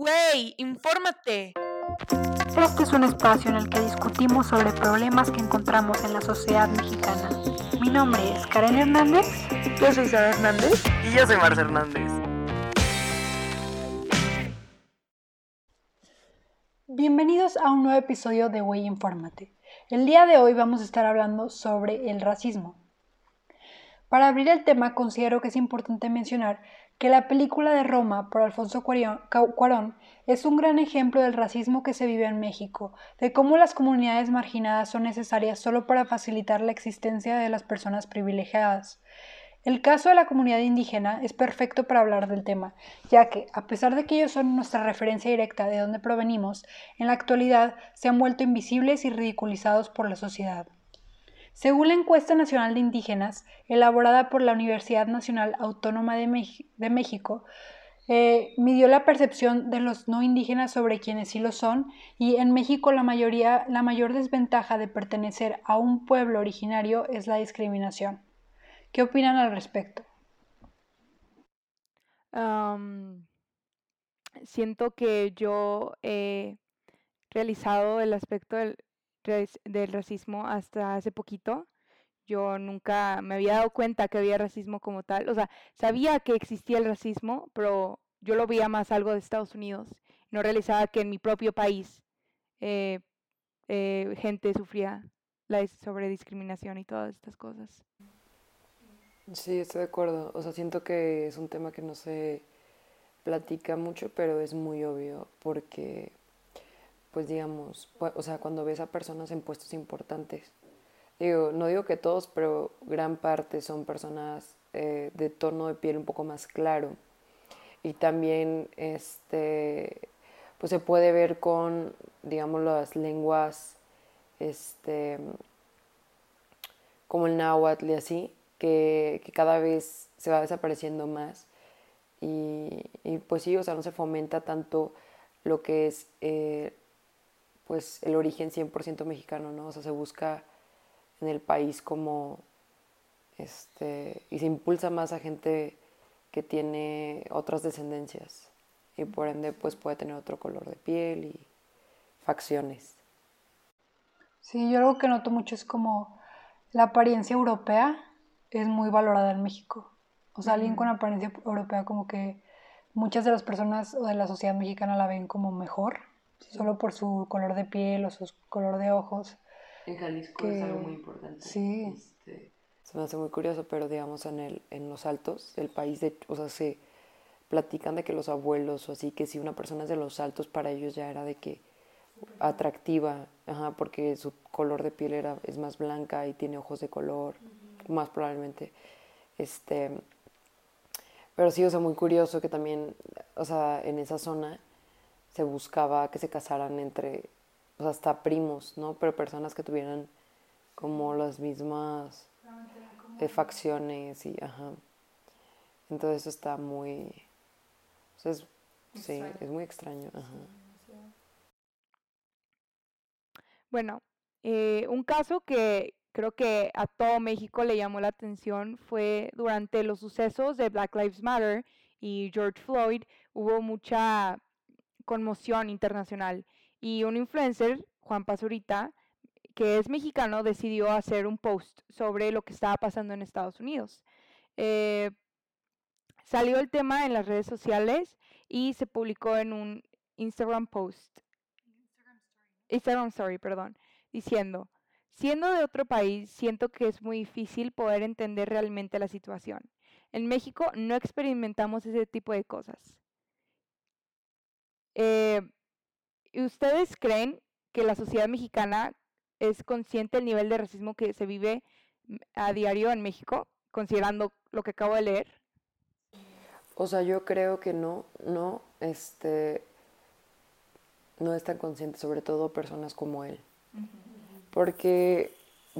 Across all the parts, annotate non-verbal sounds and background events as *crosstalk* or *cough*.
Wey, infórmate. Este es un espacio en el que discutimos sobre problemas que encontramos en la sociedad mexicana. Mi nombre es Karen Hernández. Yo soy Sara Hernández. Y yo soy Marcia Hernández. Bienvenidos a un nuevo episodio de Wey Infórmate. El día de hoy vamos a estar hablando sobre el racismo. Para abrir el tema, considero que es importante mencionar que la película de Roma por Alfonso Cuarón es un gran ejemplo del racismo que se vive en México, de cómo las comunidades marginadas son necesarias solo para facilitar la existencia de las personas privilegiadas. El caso de la comunidad indígena es perfecto para hablar del tema, ya que, a pesar de que ellos son nuestra referencia directa de dónde provenimos, en la actualidad se han vuelto invisibles y ridiculizados por la sociedad. Según la encuesta nacional de indígenas, elaborada por la Universidad Nacional Autónoma de, México, eh, midió la percepción de los no indígenas sobre quienes sí lo son y en México la, mayoría, la mayor desventaja de pertenecer a un pueblo originario es la discriminación. ¿Qué opinan al respecto? siento que yo he realizado el aspecto del, del racismo hasta hace poquito. Yo nunca me había dado cuenta que había racismo como tal. O sea, sabía que existía el racismo, pero yo lo veía más algo de Estados Unidos. No realizaba que en mi propio país eh, eh, gente sufría la sobre discriminación y todas estas cosas. Sí, estoy de acuerdo. O sea, siento que es un tema que no se platica mucho, pero es muy obvio porque pues digamos, o sea, cuando ves a personas en puestos importantes, digo, no digo que todos, pero gran parte son personas eh, de tono de piel un poco más claro. Y también, este, pues se puede ver con, digamos, las lenguas, este, como el náhuatl y así, que, cada vez se va desapareciendo más. Y, pues sí, o sea, no se fomenta tanto lo que es eh, pues el origen 100% mexicano, ¿no? O sea, se busca en el país como, este, y se impulsa más a gente que tiene otras descendencias y por ende pues puede tener otro color de piel y facciones. Sí, yo algo que noto mucho es como la apariencia europea es muy valorada en México. O sea, alguien con apariencia europea como que muchas de las personas o de la sociedad mexicana la ven como mejor solo por su color de piel o su color de ojos. En Jalisco es algo muy importante. Sí. Este, se me hace muy curioso, pero digamos en, el, en los altos del país, de, o sea, se platican de que los abuelos o así, que si una persona es de los altos, para ellos ya era de que atractiva, ajá, porque su color de piel era, es más blanca y tiene ojos de color, más probablemente. Este, pero sí, o sea, muy curioso que también, o sea, en esa zona se buscaba que se casaran entre, sea, hasta primos, ¿no? Pero personas que tuvieran como las mismas facciones y, ajá. Entonces eso está muy, o es, sí, es muy extraño, ajá. Bueno, eh, un caso que creo que a todo México le llamó la atención fue durante los sucesos de Black Lives Matter y George Floyd, hubo mucha conmoción internacional. Y un influencer, Juan Pazurita, que es mexicano, decidió hacer un post sobre lo que estaba pasando en Estados Unidos. Eh, salió el tema en las redes sociales y se publicó en un Instagram post. Instagram story, perdón, diciendo, siendo de otro país, siento que es muy difícil poder entender realmente la situación. En México no experimentamos ese tipo de cosas. Eh, ¿Ustedes creen que la sociedad mexicana es consciente del nivel de racismo que se vive a diario en México, considerando lo que acabo de leer? O sea, yo creo que no, no, este, no es tan consciente, sobre todo personas como él, porque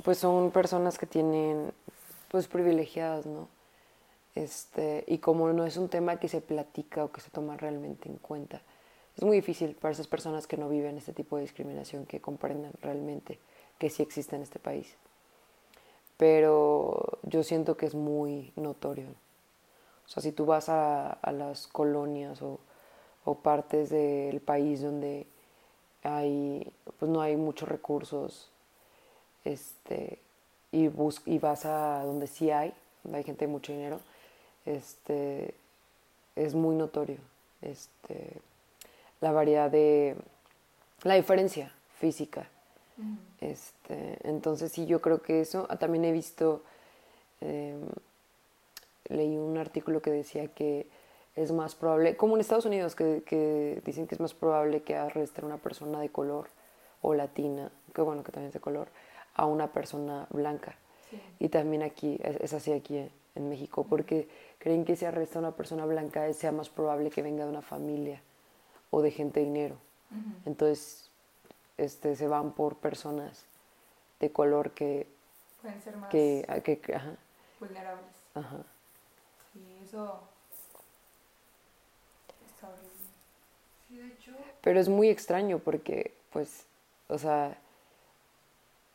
pues son personas que tienen, pues privilegiadas, ¿no? Este, y como no es un tema que se platica o que se toma realmente en cuenta, es muy difícil para esas personas que no viven este tipo de discriminación que comprendan realmente que sí existe en este país. Pero yo siento que es muy notorio. O sea, si tú vas a, las colonias o o partes del país donde hay, pues no hay muchos recursos, este, y, bus y vas a donde sí hay, donde hay gente de mucho dinero, este, es muy notorio este, la variedad de, la diferencia física. Este, entonces sí, yo creo que eso, ah, también he visto, em, leí un artículo que decía que es más probable, como en Estados Unidos, que, que dicen que es más probable que arresten a una persona de color o latina, que bueno, que también es de color, a una persona blanca. Y también aquí, es, así aquí en, México, porque creen que si arresta a una persona blanca sea más probable que venga de una familia o de gente de dinero. Entonces, este, se van por personas de color que... Pueden ser más que, que, ajá. vulnerables. Ajá. Sí, eso... Sí, de hecho... Pero es muy extraño porque, pues, o sea,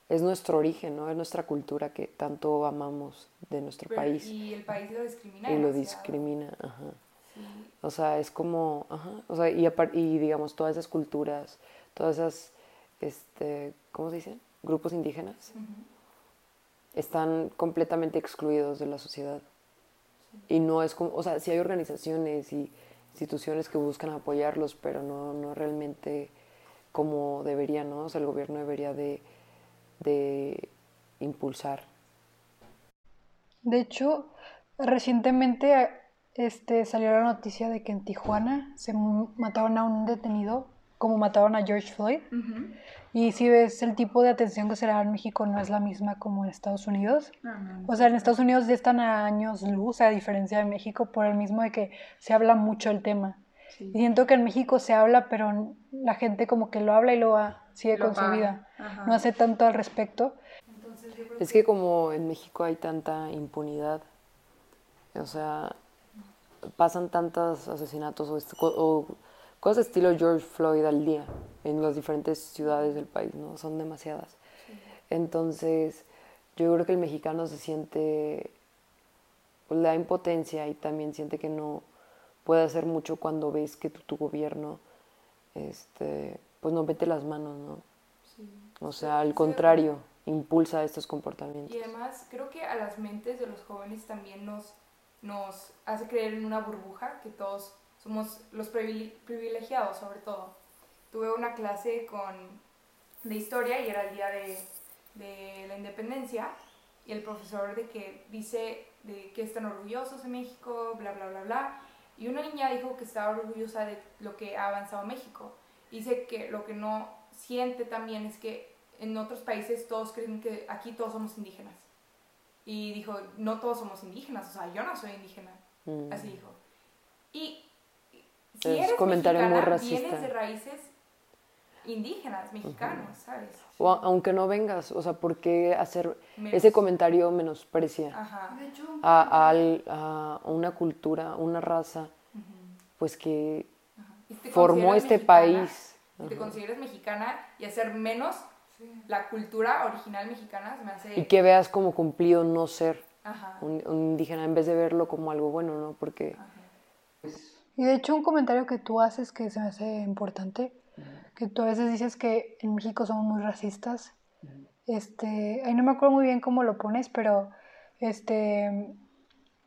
es nuestro origen, ¿no? Es nuestra cultura que tanto amamos de nuestro país. Y el país lo discrimina. Y lo discrimina, ajá. O sea, es como, ajá, o sea, y, y digamos, todas esas culturas, todas esas, este, ¿cómo se dice? Grupos indígenas, están completamente excluidos de la sociedad. Y no es como, o sea, sí hay organizaciones y instituciones que buscan apoyarlos, pero no, no realmente como debería, ¿no? O sea, el gobierno debería de de impulsar. De hecho, recientemente este, salió la noticia de que en Tijuana se mataron a un detenido como mataron a George Floyd. Y si ves el tipo de atención que se le da en México no es la misma como en Estados Unidos. o sea, en Estados Unidos ya están a años luz, a diferencia de México, por el mismo de que se habla mucho el tema. Y siento que en México se habla, pero la gente como que lo habla y lo sigue con su vida. No hace tanto al respecto. es que como en México hay tanta impunidad, o sea, pasan tantos asesinatos o, cosas de estilo George Floyd al día en las diferentes ciudades del país, ¿no? Son demasiadas. Entonces, yo creo que el mexicano se siente, pues, la impotencia y también siente que no puede hacer mucho cuando ves que tu, gobierno este, pues no mete las manos, ¿no? O sea, al contrario, impulsa estos comportamientos. Y además creo que a las mentes de los jóvenes también nos, nos hace creer en una burbuja, que todos somos los privilegiados sobre todo. Tuve una clase con, de historia y era el día de, de la independencia y el profesor de que dice de que están orgullosos de México, bla, bla, bla, bla. Y una niña dijo que estaba orgullosa de lo que ha avanzado México. Dice que lo que no siente también es que en otros países todos creen que aquí todos somos indígenas. Y dijo, no todos somos indígenas, o sea, yo no soy indígena. Mm. Así dijo. Y si es eres comentario muy racista. vienes de raíces indígenas, mexicanos, ¿sabes? O aunque no vengas, o sea, ¿por qué hacer ese comentario menosprecia a, a, una cultura, una raza, pues que formó este país? Si te consideras mexicana y hacer menos la cultura original mexicana, se me hace... Y que veas como cumplido no ser un, indígena en vez de verlo como algo bueno, ¿no? Porque... Y de hecho un comentario que tú haces que se me hace importante que tú a veces dices que en México somos muy racistas. Este, ahí no me acuerdo muy bien cómo lo pones, pero este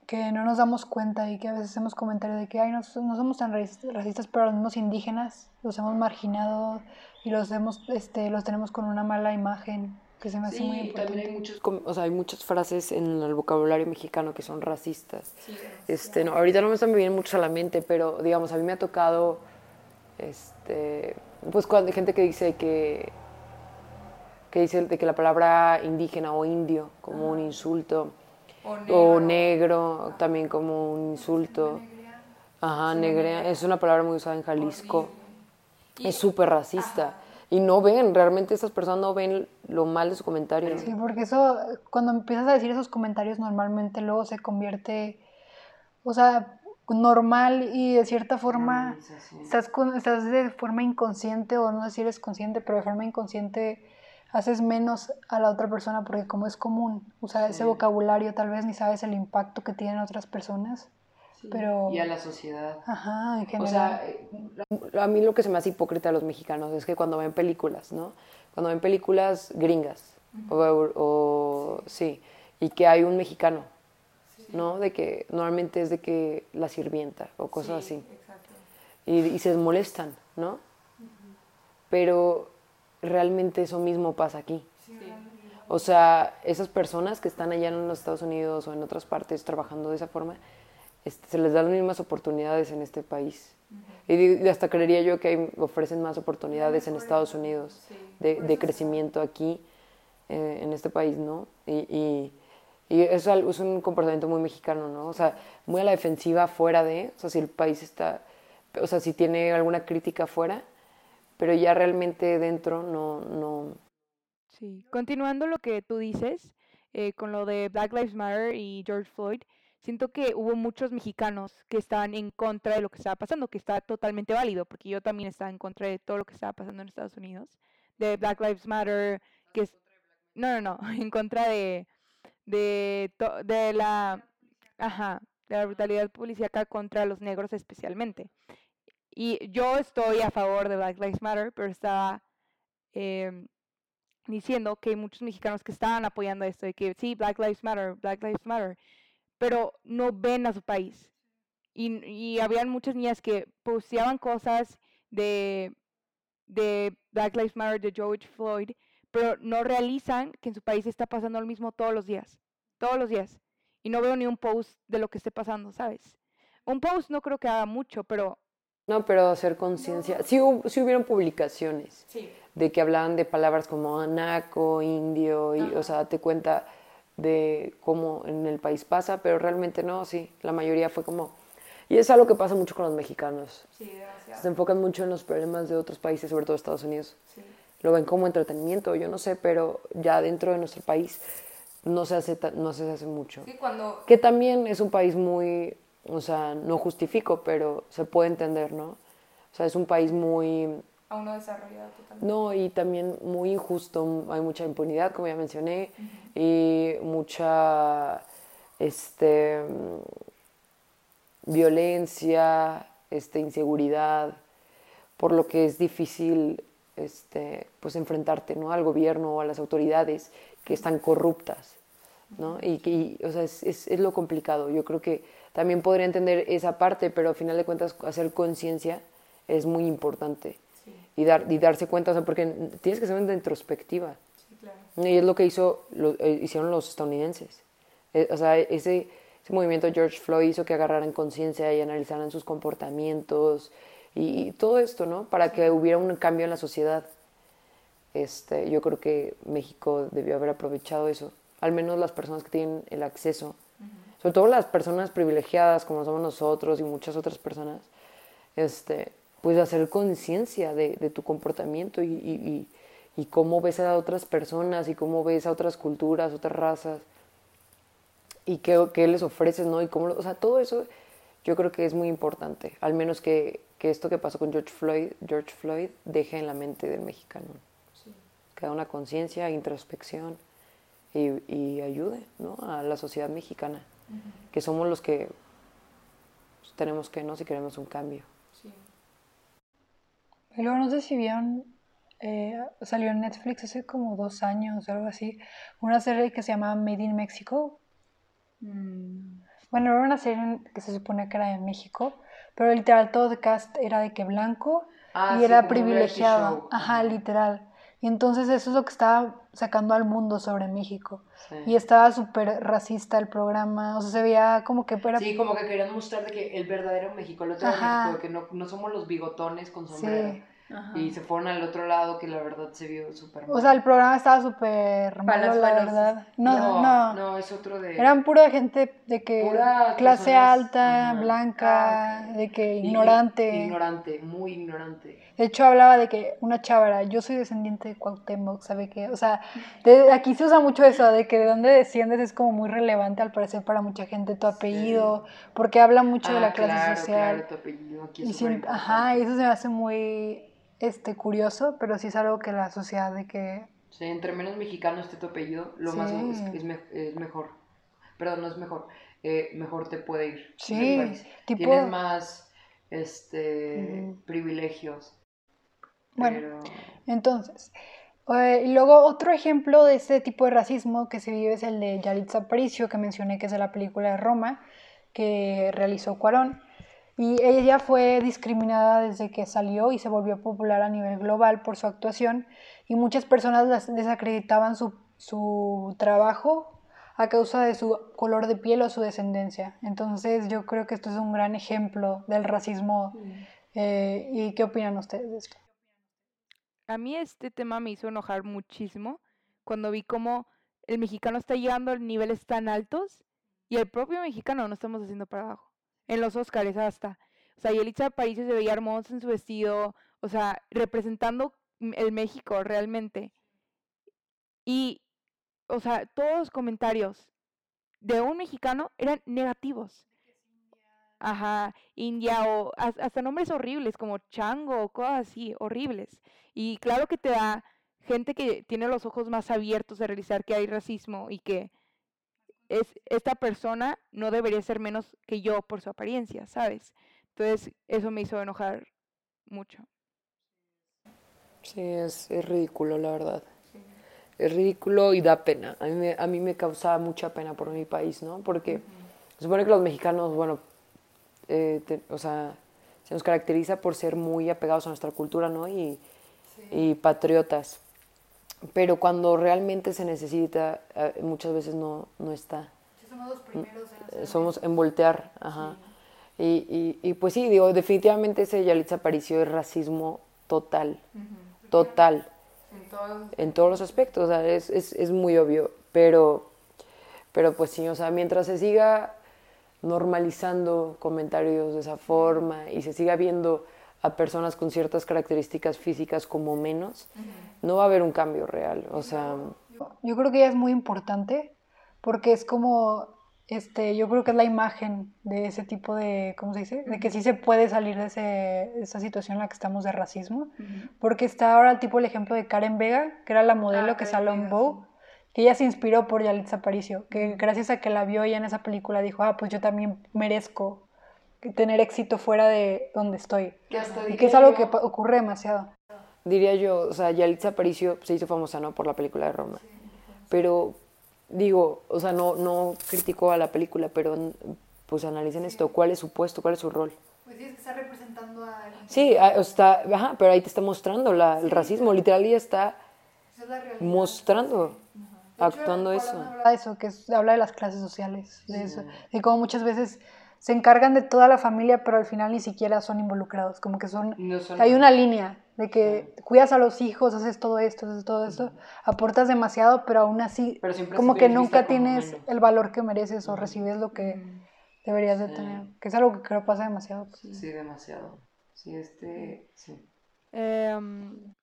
que no nos damos cuenta y que a veces hacemos comentarios de que Ay, no, no somos tan racistas, pero los mismos indígenas los hemos marginado y los hemos, este, los tenemos con una mala imagen que se me hace muy importante. Hay, muchos, o sea, hay muchas frases en el vocabulario mexicano que son racistas. este, no, ahorita no me están bien mucho a la mente, pero digamos, a mí me ha tocado este, pues cuando hay gente que dice que, que dice de que la palabra indígena o indio como un insulto, o negro, también como un insulto. Ajá, negrea, es una palabra muy usada en Jalisco. Es súper racista. Y no ven, realmente esas personas no ven lo mal de su comentario. Sí, porque eso, cuando empiezas a decir esos comentarios, normalmente luego se convierte, o sea, normal y de cierta forma estás, estás de forma inconsciente o no sé si eres consciente, pero de forma inconsciente haces menos a la otra persona porque como es común usar ese vocabulario tal vez ni sabes el impacto que tienen otras personas. pero... Y a la sociedad. Ajá, en general. O sea, eh, a mí lo que se me hace hipócrita a los mexicanos es que cuando ven películas, ¿no? Cuando ven películas gringas, o, o- sí, y que hay un mexicano, ¿no? De que normalmente es de que la sirvienta o cosas así. Y, y se molestan, ¿no? Pero realmente eso mismo pasa aquí. O sea, esas personas que están allá en los Estados Unidos o en otras partes trabajando de esa forma, este, se les dan las mismas oportunidades en este país. Y, hasta creería yo que hay- ofrecen más oportunidades en Estados Unidos de, de crecimiento aquí, eh, en este país, ¿no? Y, y, y es, algo- es un comportamiento muy mexicano, ¿no? O sea, muy a la defensiva fuera de, o sea, si el país está, o sea, si tiene alguna crítica fuera, pero ya realmente dentro no, no, Sí, continuando lo que tú dices, eh, con lo de Black Lives Matter y George Floyd, siento que hubo muchos mexicanos que estaban en contra de lo que estaba pasando, que está totalmente válido, porque yo también estaba en contra de todo lo que estaba pasando en Estados Unidos, de Black Lives Matter, que es... No, no, no, *laughs* en contra de, de, de la... Ajá, de la brutalidad policíaca contra los negros especialmente. Y yo estoy a favor de Black Lives Matter, pero estaba... em, diciendo que hay muchos mexicanos que estaban apoyando esto, de que sí, Black Lives Matter, Black Lives Matter, pero no ven a su país. Y, y habían muchas niñas que posteaban cosas de, de Black Lives Matter, de George Floyd, pero no realizan que en su país está pasando lo mismo todos los días, todos los días. Y no veo ni un post de lo que esté pasando, ¿sabes? Un post no creo que haga mucho, pero No, pero hacer conciencia. Sí, hub- sí hubieron publicaciones de que hablaban de palabras como anaco, indio, y, o sea, te cuenta de cómo en el país pasa, pero realmente no, sí, la mayoría fue como... Y es algo que pasa mucho con los mexicanos. Se enfocan mucho en los problemas de otros países, sobre todo Estados Unidos. Lo ven como entretenimiento, yo no sé, pero ya dentro de nuestro país no se hace, no se hace mucho. cuando... Que también es un país muy, o sea, no justifico, pero se puede entender, ¿no? O sea, es un país muy, Aún no desarrollado totalmente. no, y también muy injusto, hay mucha impunidad, como ya mencioné, y mucha, este, violencia, este, inseguridad, por lo que es difícil, este, pues enfrentarte, ¿no? Al gobierno o a las autoridades que están corruptas, ¿no? Y, que- y, o sea, es, es, es lo complicado. Yo creo que también podría entender esa parte, pero al final de cuentas hacer conciencia es muy importante. Y, dar, y darse cuenta, o sea, porque tienes que ser una introspectiva. Y es lo que hizo, lo, eh, hicieron los estadounidenses. Eh, o sea, ese, ese movimiento George Floyd hizo que agarraran conciencia y analizaran sus comportamientos y, y todo esto, ¿no? Para que hubiera un cambio en la sociedad. Este, yo creo que México debió haber aprovechado eso. Al menos las personas que tienen el acceso. Sobre todo las personas privilegiadas como somos nosotros y muchas otras personas. Este, pues hacer conciencia de, de tu comportamiento y, y- y- y cómo ves a otras personas y cómo ves a otras culturas, otras razas y qué, qué les ofreces, ¿no? Y cómo, o sea, todo eso yo creo que es muy importante, al menos que, que esto que pasó con George Floyd, George Floyd deje en la mente del mexicano, que haga una conciencia, introspección y, y ayude, ¿no? A la sociedad mexicana, que somos los que pues, tenemos que, ¿no? Si queremos un cambio. Y luego no sé si vieron, eh, salió en Netflix hace como dos años o algo así, una serie que se llama Made in Mexico. Bueno, era una serie que se supone que era de México, pero literal todo el cast era de que blanco Ah, y sí, era privilegiado. Ajá. literal. Y entonces eso es lo que estaba sacando al mundo sobre México. Sí. Y estaba súper racista el programa, o sea, se veía como que era... Sí, como que querían mostrar de que el verdadero México, el otro. México, que no, no somos los bigotones con Sí. Y se fueron al otro lado que la verdad se vio súper O sea, el programa estaba súper malo, la verdad. No, no, no, no, es otro de... Eran pura gente de que clase personas, alta, ajá. blanca, Ah, de que Y- ignorante. Ignorante, muy ignorante. De hecho, hablaba de que una chávara, yo soy descendiente de Cuauhtémoc, ¿sabe qué? O sea, de- aquí se usa mucho eso, de que de dónde desciendes es como muy relevante al parecer para mucha gente tu apellido, porque habla mucho de Ah, la clase claro, social. Claro, tu apellido aquí es y súper siempre- ajá, y eso se me hace muy este curioso, pero sí es algo que la sociedad de que Sí, entre menos mexicano esté tu apellido, lo más es, es me- es mejor. Perdón, no es mejor. eh, mejor te puede ir. Sí, tipo- Tienes más este, privilegios. Bueno, pero- Entonces, eh, y luego otro ejemplo de este tipo de racismo que se vive es el de Yalitza Aparicio, que mencioné que es de la película de Roma, que realizó Cuarón. Y ella fue discriminada desde que salió y se volvió popular a nivel global por su actuación y muchas personas desacreditaban su, su trabajo a causa de su color de piel o su descendencia. Entonces yo creo que esto es un gran ejemplo del racismo. eh, ¿Y qué opinan ustedes de esto? A mí este tema me hizo enojar muchísimo cuando vi cómo el mexicano está llegando a niveles tan altos y el propio mexicano no estamos haciendo para abajo. En los Óscares hasta. O sea, Yelitza Aparicio se veía hermosa en su vestido, o sea, representando el México realmente. Y, o sea, todos los comentarios de un mexicano eran negativos. Ajá, India o has- hasta nombres horribles como chango o cosas así, horribles. Y claro que te da gente que tiene los ojos más abiertos a realizar que hay racismo y que es esta persona no debería ser menos que yo por su apariencia, ¿sabes? Entonces, eso me hizo enojar mucho. Sí, es, es ridículo, la verdad. Es ridículo y da pena. A mí, me, a mí me causa mucha pena por mi país, ¿no? Porque se supone que los mexicanos, bueno, eh, te- o sea, se nos caracteriza por ser muy apegados a nuestra cultura, ¿no? Y, y patriotas. Pero cuando realmente se necesita, eh, muchas veces no, no está. somos los primeros en Somos en voltear, ajá. Y, y, y pues sí, digo, definitivamente ese Yalitza Aparicio es racismo total, total. En todos. En todos los aspectos, o sea, es, es, es muy obvio, pero, pero pues sí, o sea, mientras se siga normalizando comentarios de esa forma y se siga viendo a personas con ciertas características físicas como menos, no va a haber un cambio real, o sea, Yo creo que ya es muy importante porque es como, este, yo creo que es la imagen de ese tipo de, ¿cómo se dice? De que sí se puede salir de, ese, de esa situación en la que estamos de racismo. Porque está ahora tipo el ejemplo de Karen Vega, que era la modelo Ah, que salió en Vogue, que ella se inspiró por Yalitza Aparicio, que gracias a que la vio ella en esa película dijo, ah, pues yo también merezco tener éxito fuera de donde estoy. Y diría que es algo yo- que ocurre demasiado. diría yo, o sea, Yalitza Aparicio se hizo famosa, ¿no? Por la película de Roma. Pero, digo, o sea, no, no criticó a la película, pero pues analicen esto, ¿cuál es su puesto, cuál es su rol? Pues sí, es que está representando a... Sí, ah, está, ajá, pero ahí te está mostrando la, el racismo, literal, ella está es mostrando, actuando eso. habla habla de eso, que es- habla de las clases sociales, de eso, de cómo muchas veces se encargan de toda la familia, pero al final ni siquiera son involucrados, como que son, No son- hay una línea de que cuidas a los hijos, haces todo esto, haces todo esto, aportas demasiado, pero aún así Pero como que nunca tienes menos. el valor que mereces o recibes lo que deberías de tener, que es algo que creo pasa demasiado. pues. Sí, demasiado. Sí, este, sí. Em,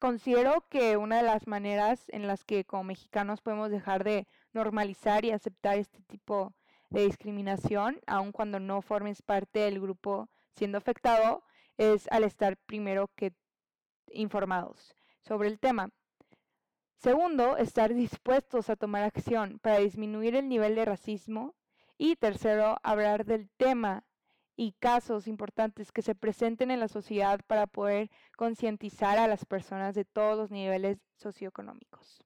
considero que una de las maneras en las que como mexicanos podemos dejar de normalizar y aceptar este tipo de discriminación, aun cuando no formes parte del grupo siendo afectado, es al estar primero que informados sobre el tema. Segundo, estar dispuestos a tomar acción para disminuir el nivel de racismo. Y tercero, hablar del tema y casos importantes que se presenten en la sociedad para poder concientizar a las personas de todos los niveles socioeconómicos.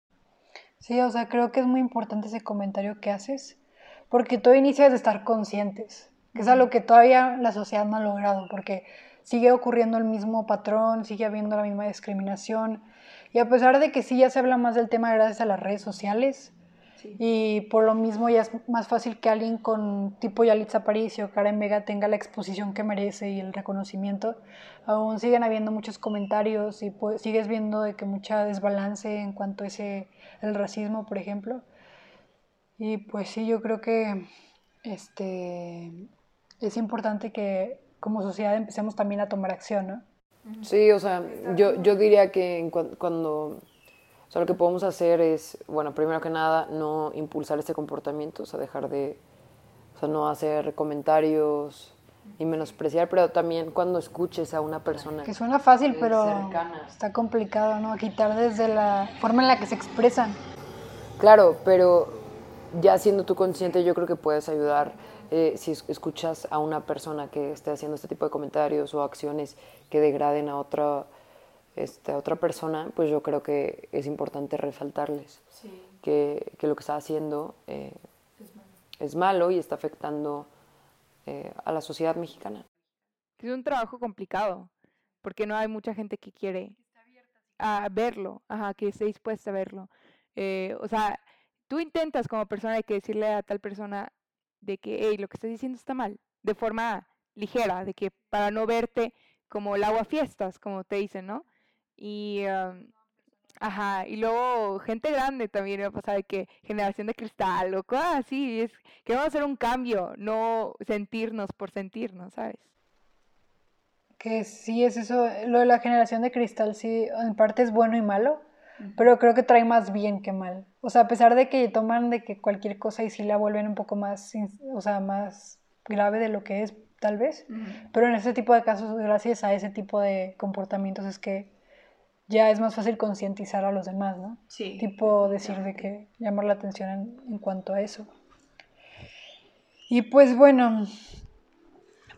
Sí, o sea, creo que es muy importante ese comentario que haces, porque todo inicia de estar conscientes, que es algo que todavía la sociedad no ha logrado, porque sigue ocurriendo el mismo patrón, sigue habiendo la misma discriminación, y a pesar de que sí ya se habla más del tema gracias a las redes sociales, y por lo mismo ya es más fácil que alguien con tipo Yalitza Aparicio, Karen Vega tenga la exposición que merece y el reconocimiento. Aún siguen habiendo muchos comentarios y pues, sigues viendo de que mucha desbalance en cuanto a ese el racismo, por ejemplo. Y pues sí, yo creo que este es importante que como sociedad empecemos también a tomar acción, ¿no? Sí, o sea, yo, yo diría que cuando, o sea, lo que podemos hacer es, bueno, primero que nada, no impulsar este comportamiento, o sea, dejar de, o sea, no hacer comentarios y menospreciar, pero también cuando escuches a una persona. Que suena fácil, pero cercana. está complicado, ¿no? A quitar desde la forma en la que se expresan. Claro, pero ya siendo tú consciente, yo creo que puedes ayudar eh, si es- escuchas a una persona que esté haciendo este tipo de comentarios o acciones que degraden a otra, este, a otra persona, pues yo creo que es importante resaltarles Sí, que, que lo que está haciendo eh, es malo. es malo y está afectando eh, a la sociedad mexicana. Es un trabajo complicado, porque no hay mucha gente que quiere a verlo, ajá, que esté dispuesta a verlo. Eh, o sea, tú intentas como persona de que decirle a tal persona de que, hey, lo que estás diciendo está mal, de forma ligera, de que para no verte como el agua fiestas, como te dicen, ¿no? Y, am, ajá, y luego gente grande también me ha pasado de que generación de cristal o cosas así, es que vamos a hacer un cambio, no sentirnos por sentirnos, ¿sabes? Que sí es eso, lo de la generación de cristal sí, en parte es bueno y malo, pero creo que trae más bien que mal. O sea, a pesar de que toman de que cualquier cosa y sí la vuelven un poco más, o sea, más grave de lo que es, tal vez. Pero en ese tipo de casos, gracias a ese tipo de comportamientos es que ya es más fácil concientizar a los demás, ¿no? Sí. Tipo decir de que llamar la atención en, en cuanto a eso. Y pues bueno,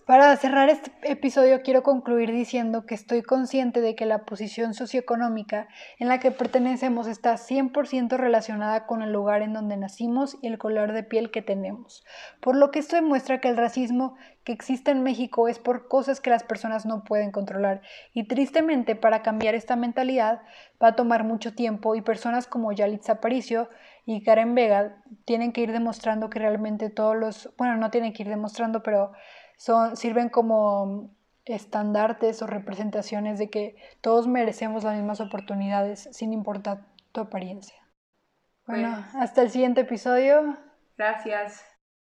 para cerrar este episodio quiero concluir diciendo que estoy consciente de que la posición socioeconómica en la que pertenecemos está 100% relacionada con el lugar en donde nacimos y el color de piel que tenemos. Por lo que esto demuestra que el racismo que existe en México es por cosas que las personas no pueden controlar. Y tristemente para cambiar esta mentalidad va a tomar mucho tiempo y personas como Yalitza Aparicio y Karen Vega tienen que ir demostrando que realmente todos los, bueno, no tienen que ir demostrando, pero son, sirven como estandartes o representaciones de que todos merecemos las mismas oportunidades sin importar tu apariencia. Bueno, hasta el siguiente episodio. Gracias.